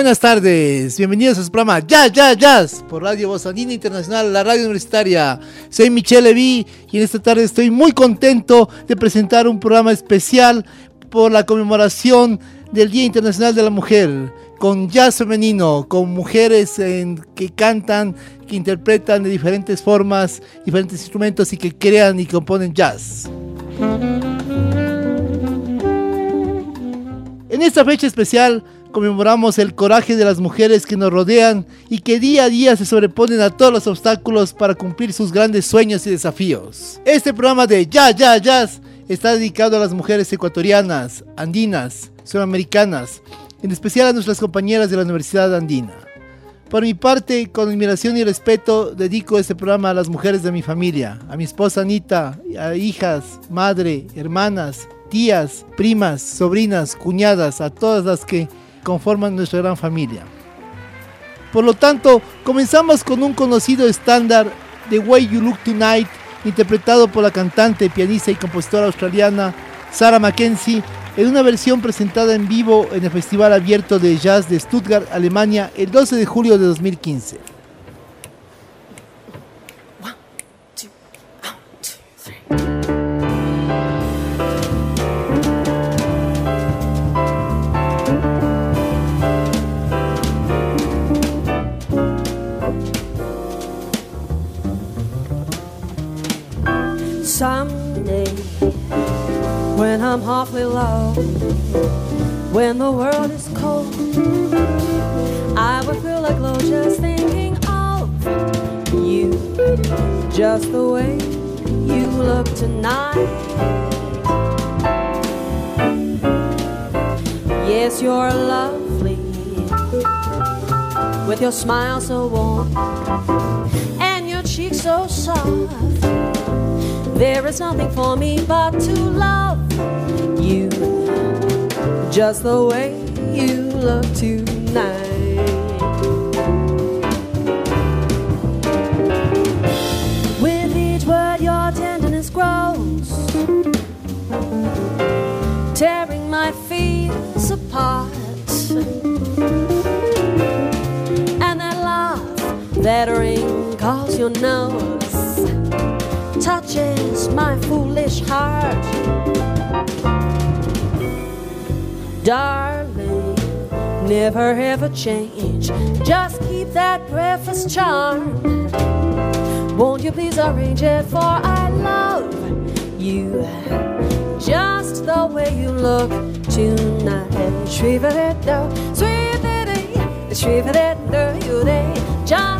Buenas tardes, bienvenidos a su programa Jazz, Jazz, Jazz por Radio Voz Andina Internacional, la radio universitaria. Soy Michelle Levy y en esta tarde estoy muy contento de presentar un programa especial por la conmemoración del Día Internacional de la Mujer, con jazz femenino, con mujeres que cantan, que interpretan de diferentes formas, diferentes instrumentos y que crean y componen jazz. En esta fecha especial, conmemoramos el coraje de las mujeres que nos rodean y que día a día se sobreponen a todos los obstáculos para cumplir sus grandes sueños y desafíos. Este programa de Ya, Ya, Jazz está dedicado a las mujeres ecuatorianas, andinas, sudamericanas, en especial a nuestras compañeras de la Universidad Andina. Por mi parte, con admiración y respeto, dedico este programa a las mujeres de mi familia, a mi esposa Anita, a hijas, madre, hermanas, tías, primas, sobrinas, cuñadas, a todas las que conforman nuestra gran familia. Por lo tanto, comenzamos con un conocido estándar The Way You Look Tonight, interpretado por la cantante, pianista y compositora australiana Sarah Mackenzie, en una versión presentada en vivo en el Festival Abierto de Jazz de Stuttgart, Alemania, el 12 de julio de 2015. Way you look tonight. Yes, you're lovely with your smile so warm and your cheeks so soft. There is nothing for me but to love you just the way you look tonight. That wrinkles your nose touches my foolish heart. Darling, never ever change. Just keep that breakfast charm. Won't you please arrange it? For I love you just the way you look tonight. It sweet it, sweet it, you just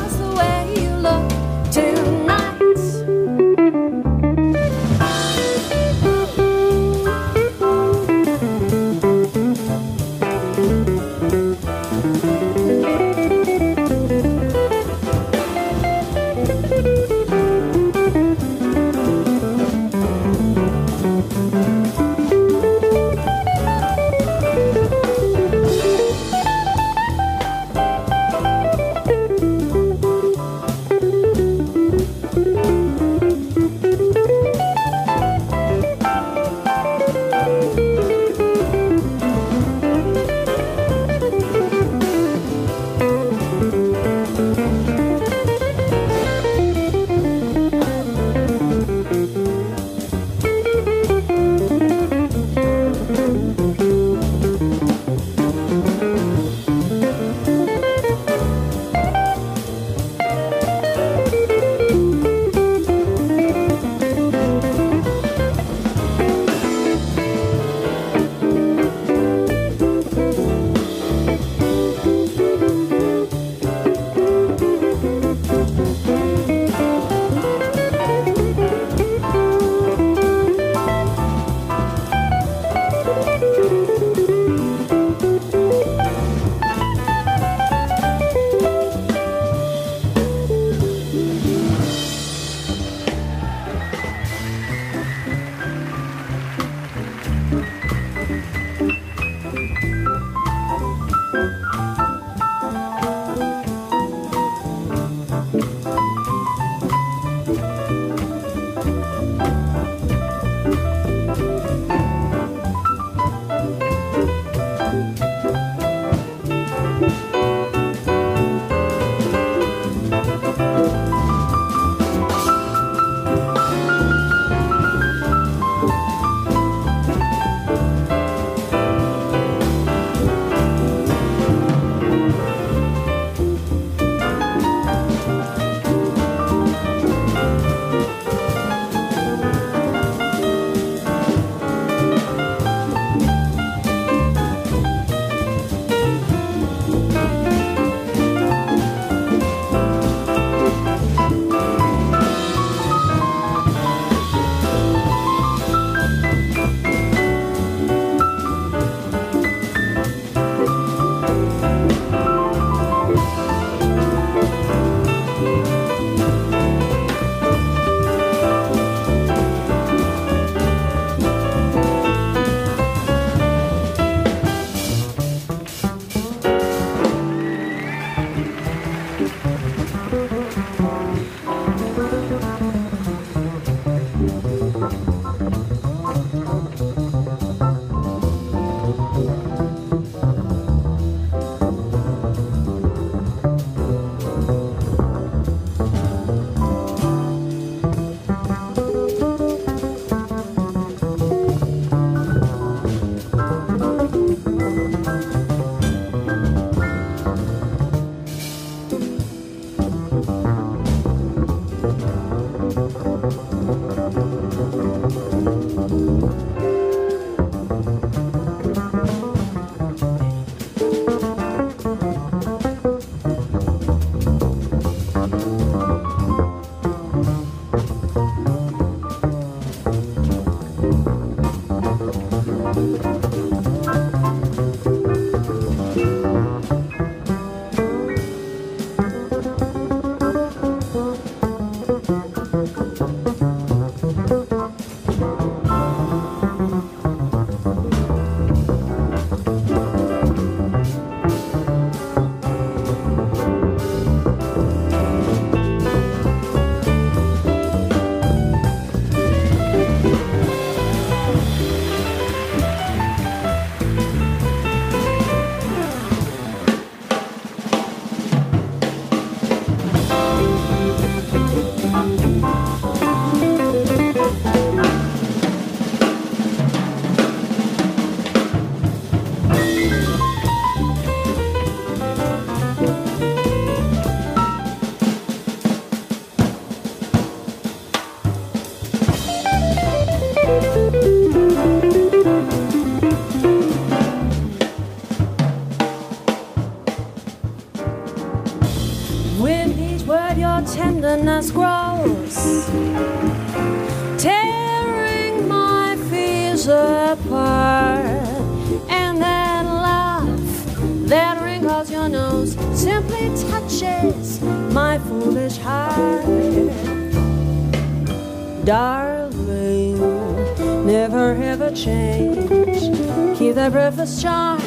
that charm.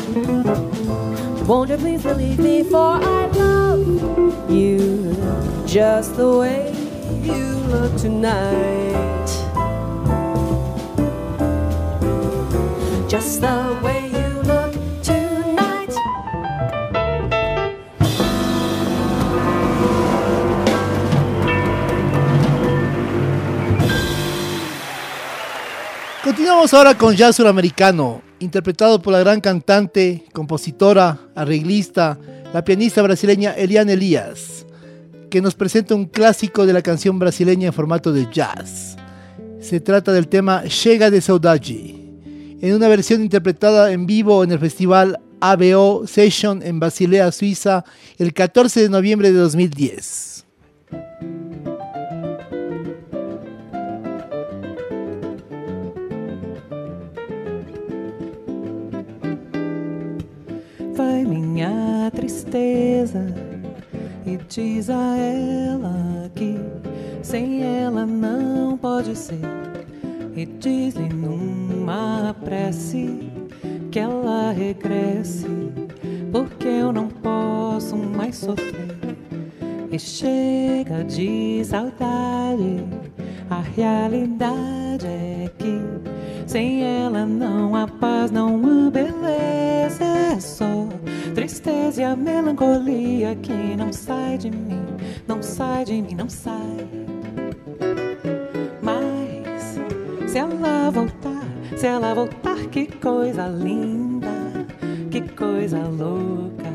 Won't you please believe me, for I love you just the way you look tonight. Just the way you look tonight. Continuamos ahora con jazz suramericano, interpretado por la gran cantante, compositora, arreglista, la pianista brasileña Eliane Elias, que nos presenta un clásico de la canción brasileña en formato de jazz. Se trata del tema Chega de Saudade, en una versión interpretada en vivo en el festival ABO Session en Basilea, Suiza, el 14 de noviembre de 2010. Minha tristeza e diz a ela que sem ela não pode ser. E diz-lhe numa prece que ela regresse, porque eu não posso mais sofrer. E chega de saudade, a realidade é que sem ela não há paz, não há beleza, é só tristeza e a melancolia que não sai de mim, não sai de mim, não sai. Mas se ela voltar, se ela voltar, que coisa linda, que coisa louca.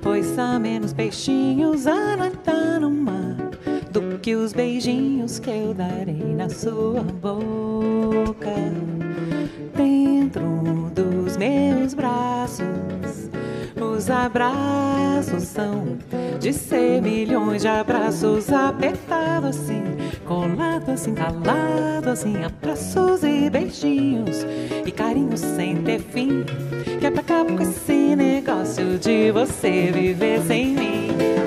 Pois há menos peixinhos a nadar no mar que os beijinhos que eu darei na sua boca. Dentro dos meus braços, os abraços são de ser milhões de abraços apertados assim, colado assim, calado assim, abraços e beijinhos e carinhos sem ter fim. Que é pra acabar com esse negócio de você viver sem mim.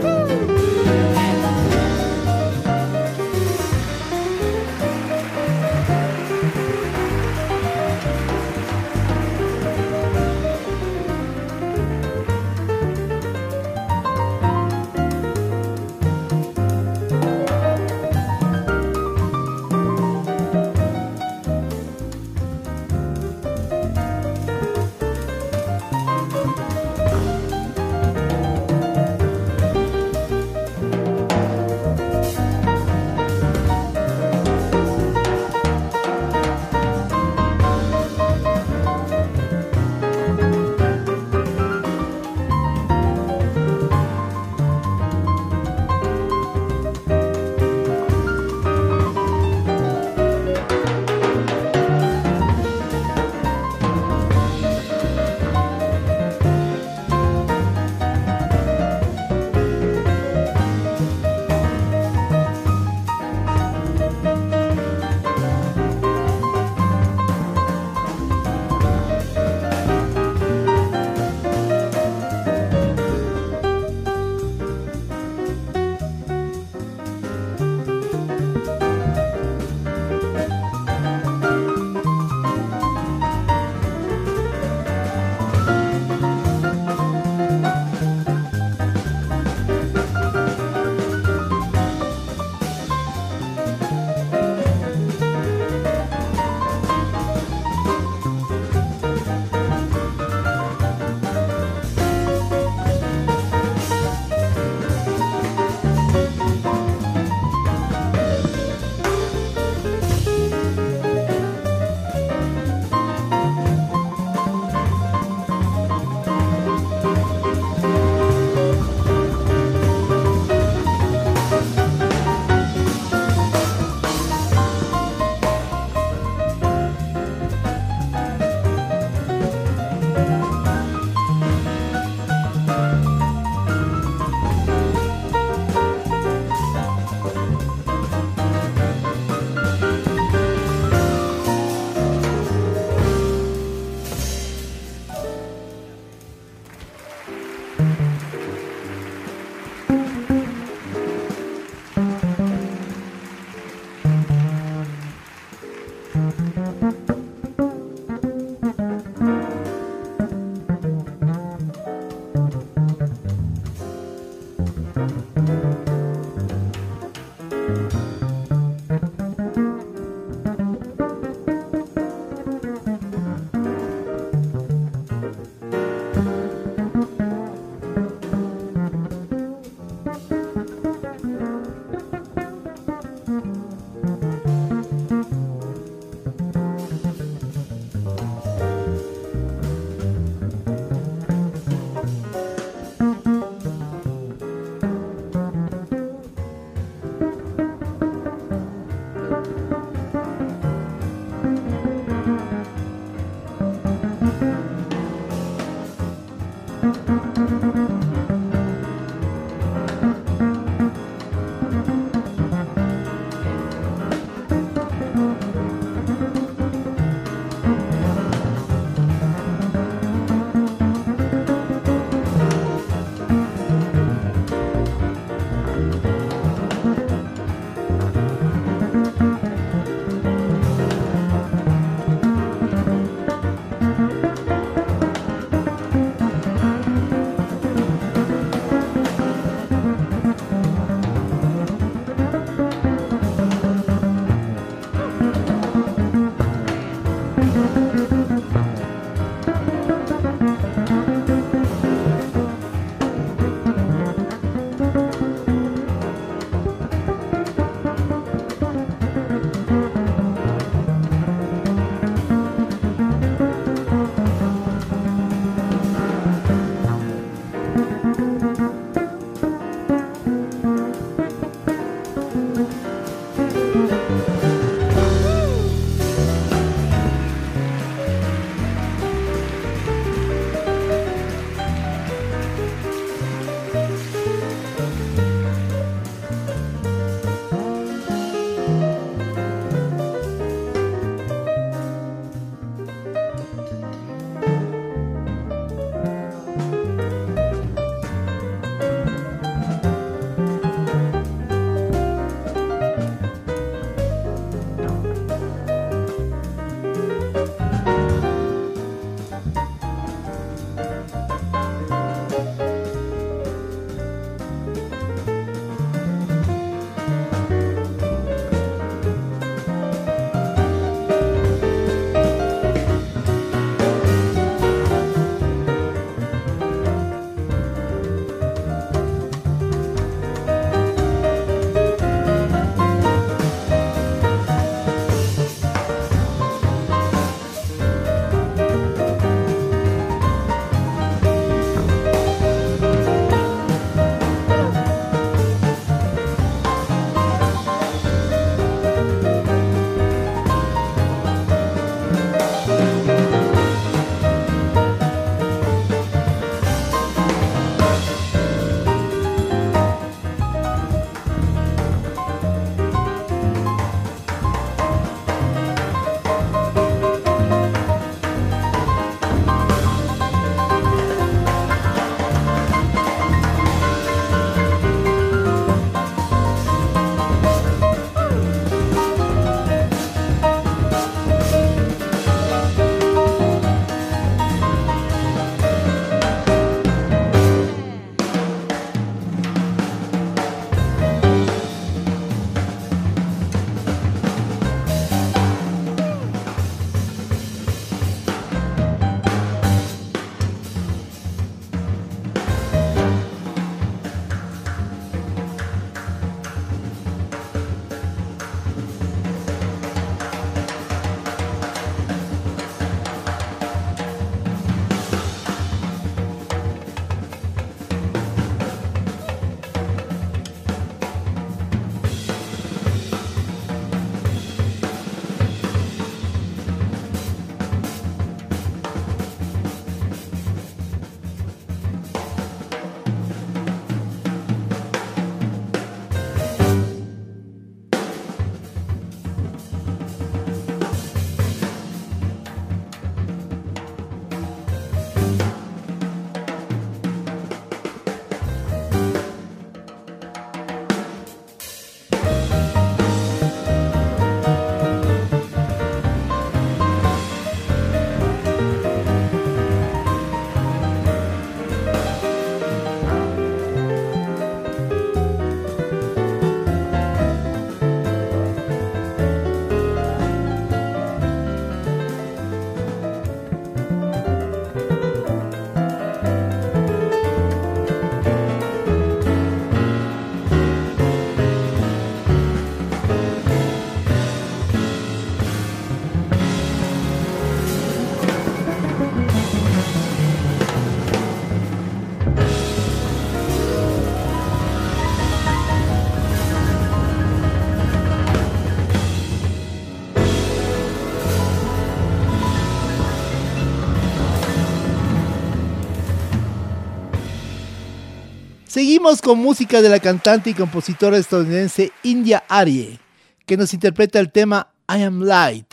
Seguimos con música de la cantante y compositora estadounidense India Arie, que nos interpreta el tema I Am Light,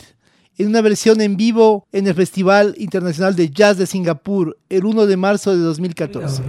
en una versión en vivo en el Festival Internacional de Jazz de Singapur el 1 de marzo de 2014.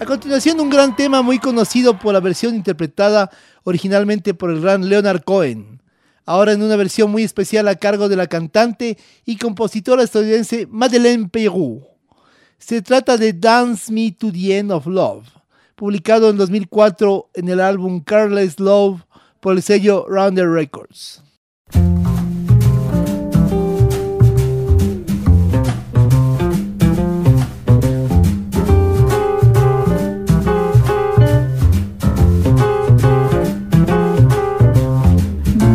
A continuación, un gran tema muy conocido por la versión interpretada originalmente por el gran Leonard Cohen, ahora en una versión muy especial a cargo de la cantante y compositora estadounidense Madeleine Peyroux. Se trata de Dance Me to the End of Love, publicado en 2004 en el álbum Careless Love por el sello Rounder Records.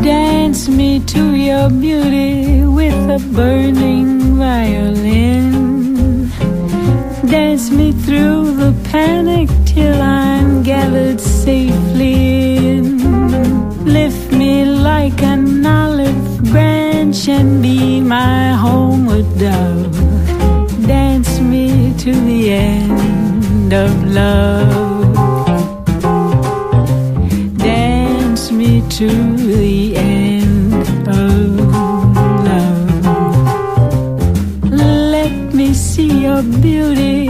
Dance me to your beauty with a burning violin. Dance me through the panic till I'm gathered safely in. Lift me like an olive branch and be my homeward dove. Dance me to the end of love. Dance me to the end of love. Let me see your beauty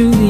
to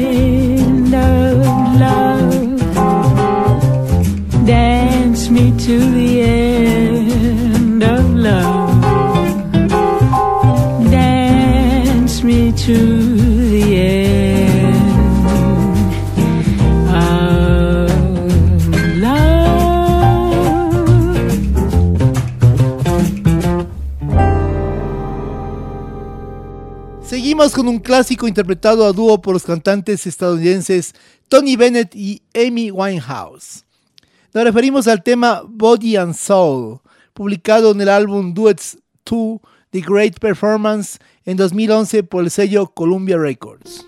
Con un clásico interpretado a dúo por los cantantes estadounidenses Tony Bennett y Amy Winehouse. Nos referimos al tema Body and Soul, publicado en el álbum Duets 2 The Great Performance en 2011 por el sello Columbia Records.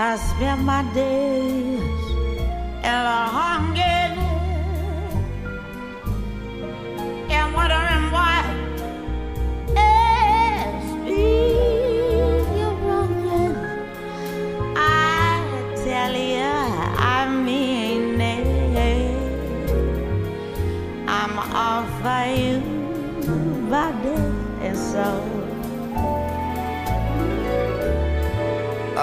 I spend my days in a hunger and wondering why it's you're wronging. I tell you, I mean it. I'm all for you, body and soul.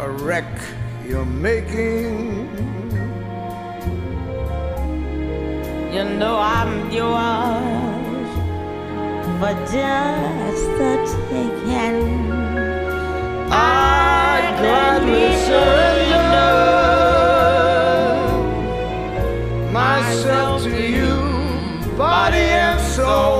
a wreck you're making. You know I'm yours for just the taking. I'd gladly surrender myself to you, body and soul.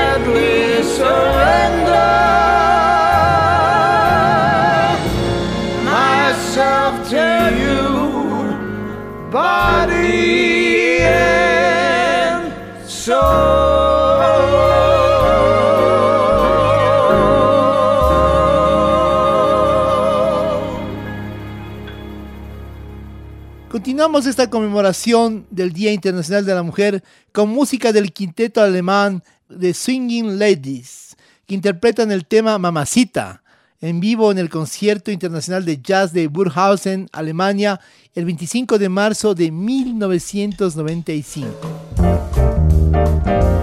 Continuamos esta conmemoración del Día Internacional de la Mujer con música del quinteto alemán The Swinging Ladies, interpretan el tema Mamacita en vivo en el Concierto Internacional de Jazz de Burghausen, Alemania, el 25 de marzo de 1995.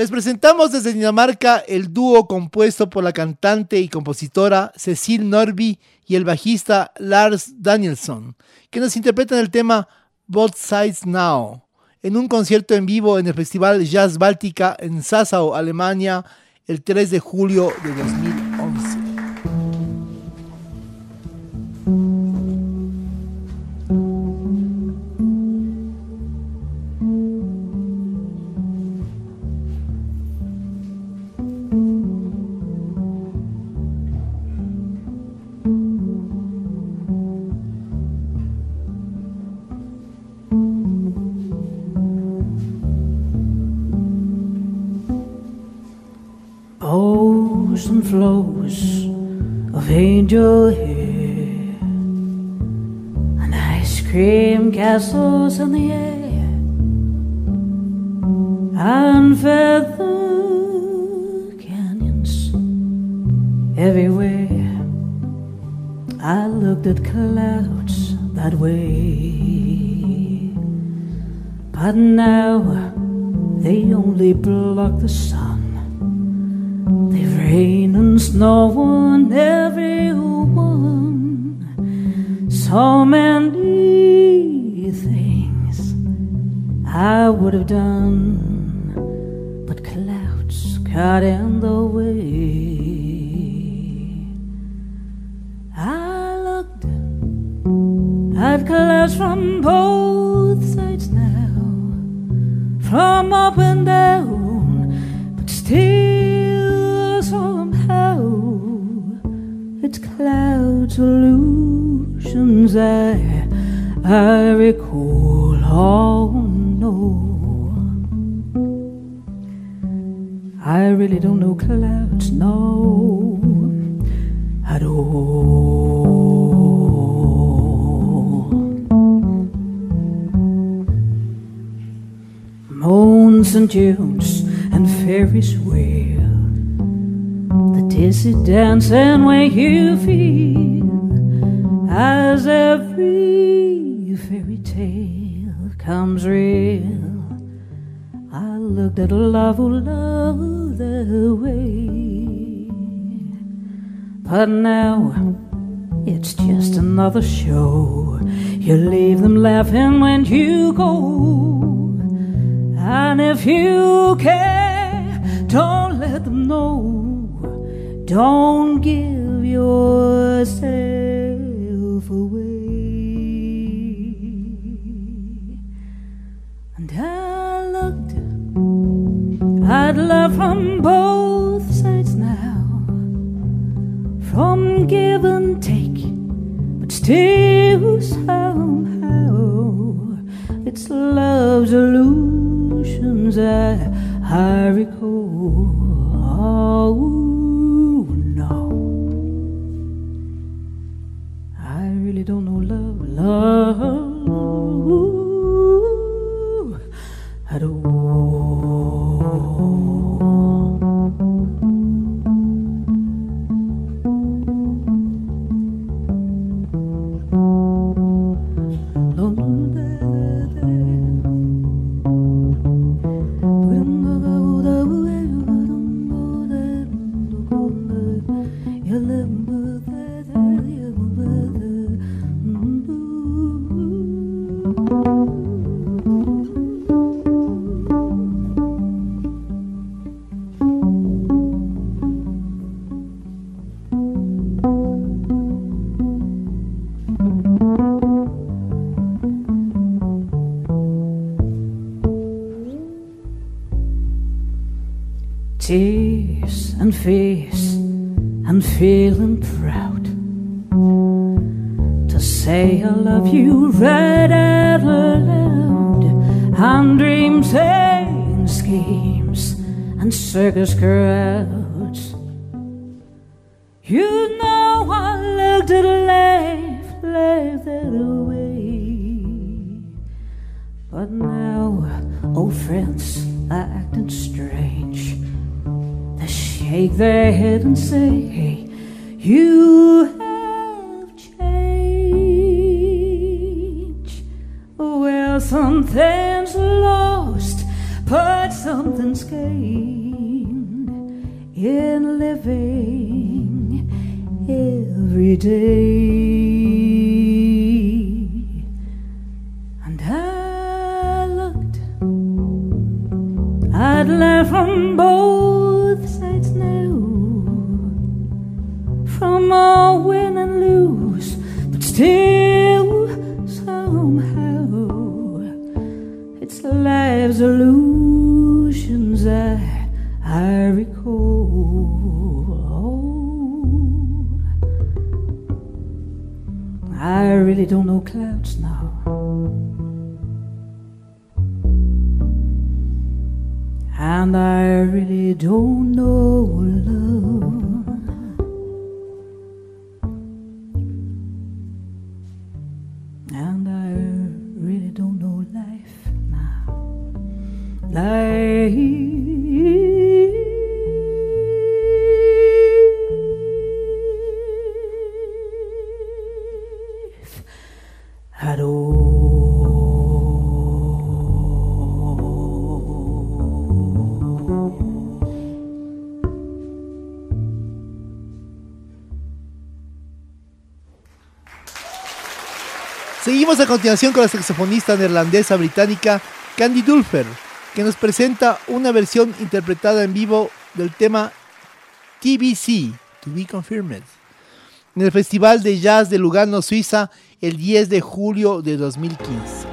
Les presentamos desde Dinamarca el dúo compuesto por la cantante y compositora Cecil Norby y el bajista Lars Danielsson, que nos interpretan el tema Both Sides Now en un concierto en vivo en el Festival Jazz Báltica en Sassau, Alemania, el 3 de julio de 2011. Castles in the air and feather canyons everywhere. I looked at clouds that way, but now they only block the sun. They rain and snow on everyone. So many I would have done, but clouds got in the way. I looked at clouds from both sides now, from up and down, but still somehow it's clouds illusions I, I recall. Oh no. I really don't know clouds, no, at all. Moans and tunes and fairies wheel, the dizzy dancing way you feel as every fairy tale comes real. I looked at a love, oh love, the way. But now it's just another show. You leave them laughing when you go. And if you care, don't let them know. Don't give yourself at love from both sides now, from give and take, but still somehow it's love's illusions I, I recall. Oh no, I really don't know love, love at all. Circus crowds. You know I looked at life, life that away, but now old friends are acting strange. They shake their head and say, it's life's illusions I, I recall. I really don't know clouds now. And I really don't know love. A continuación con la saxofonista neerlandesa británica Candy Dulfer, que nos presenta una versión interpretada en vivo del tema TBC, To Be Confirmed, en el Festival de Jazz de Lugano, Suiza, el 10 de julio de 2015.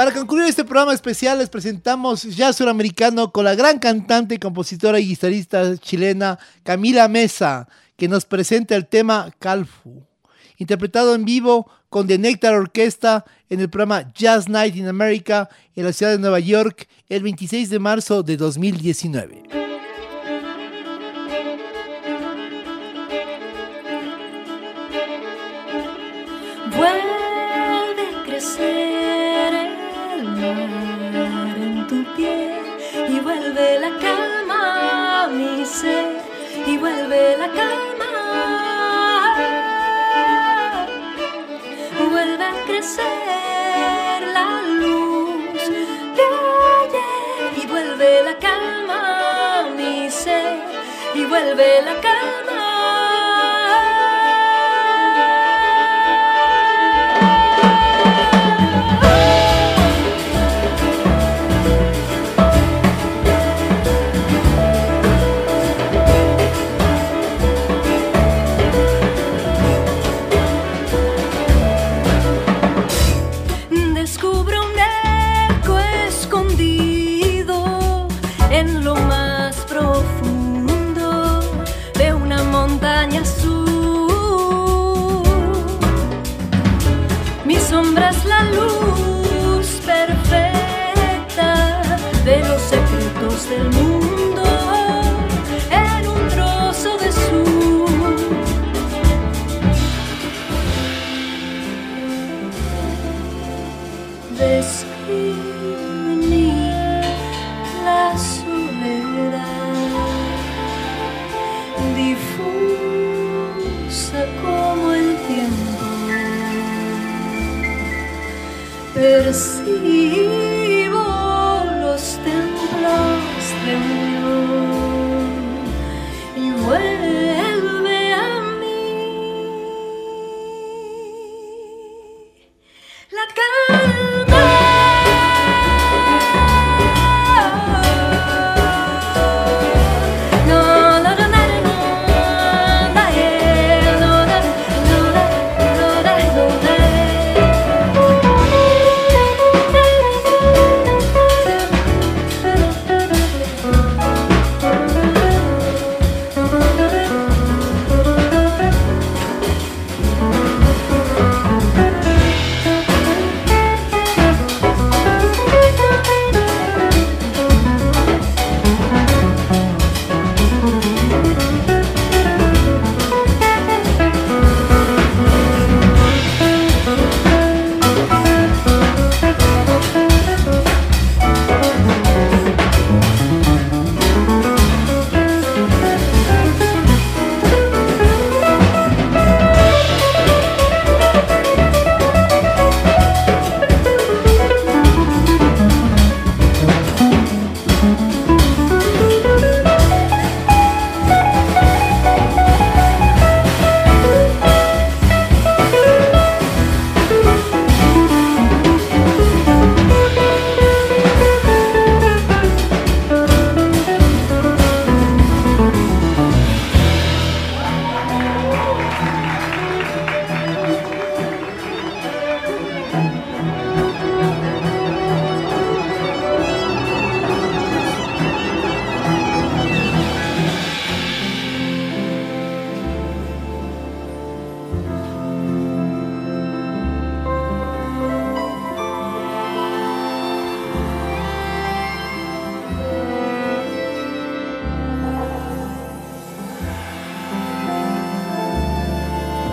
Para concluir este programa especial les presentamos Jazz Suramericano con la gran cantante, compositora y guitarrista chilena Camila Mesa, que nos presenta el tema Calfu, interpretado en vivo con The Nectar Orquesta en el programa Jazz Night in America en la ciudad de Nueva York el 26 de marzo de 2019. de la.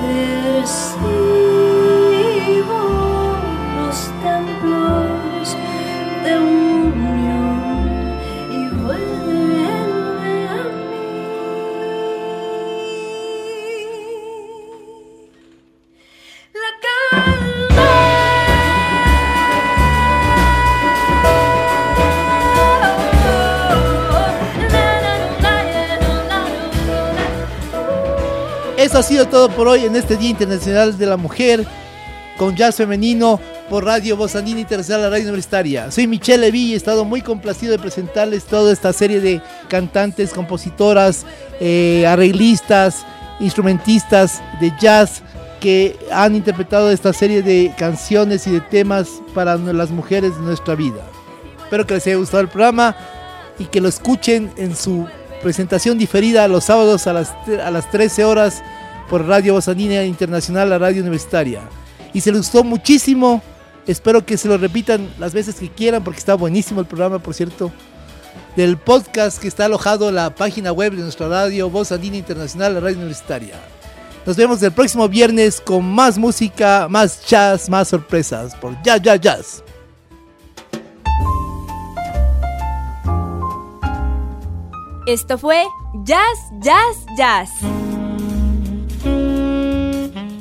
Percibo Ha sido todo por hoy en este Día Internacional de la Mujer con jazz femenino por Radio Voz Andina Internacional, la radio universitaria. Soy Michelle Levy y he estado muy complacido de presentarles toda esta serie de cantantes, compositoras, eh, arreglistas, instrumentistas de jazz que han interpretado esta serie de canciones y de temas para las mujeres de nuestra vida. Espero que les haya gustado el programa y que lo escuchen en su presentación diferida los sábados a las, a las 13 horas por Radio Bozanina Internacional, la radio universitaria. Y se les gustó muchísimo, espero que se lo repitan las veces que quieran porque está buenísimo el programa, por cierto del podcast que está alojado en la página web de nuestra radio Voz Andina Internacional, la radio universitaria. Nos vemos el próximo viernes con más música, más jazz, más sorpresas por Ya Ya Jazz. Esto fue Jazz, Jazz, Jazz.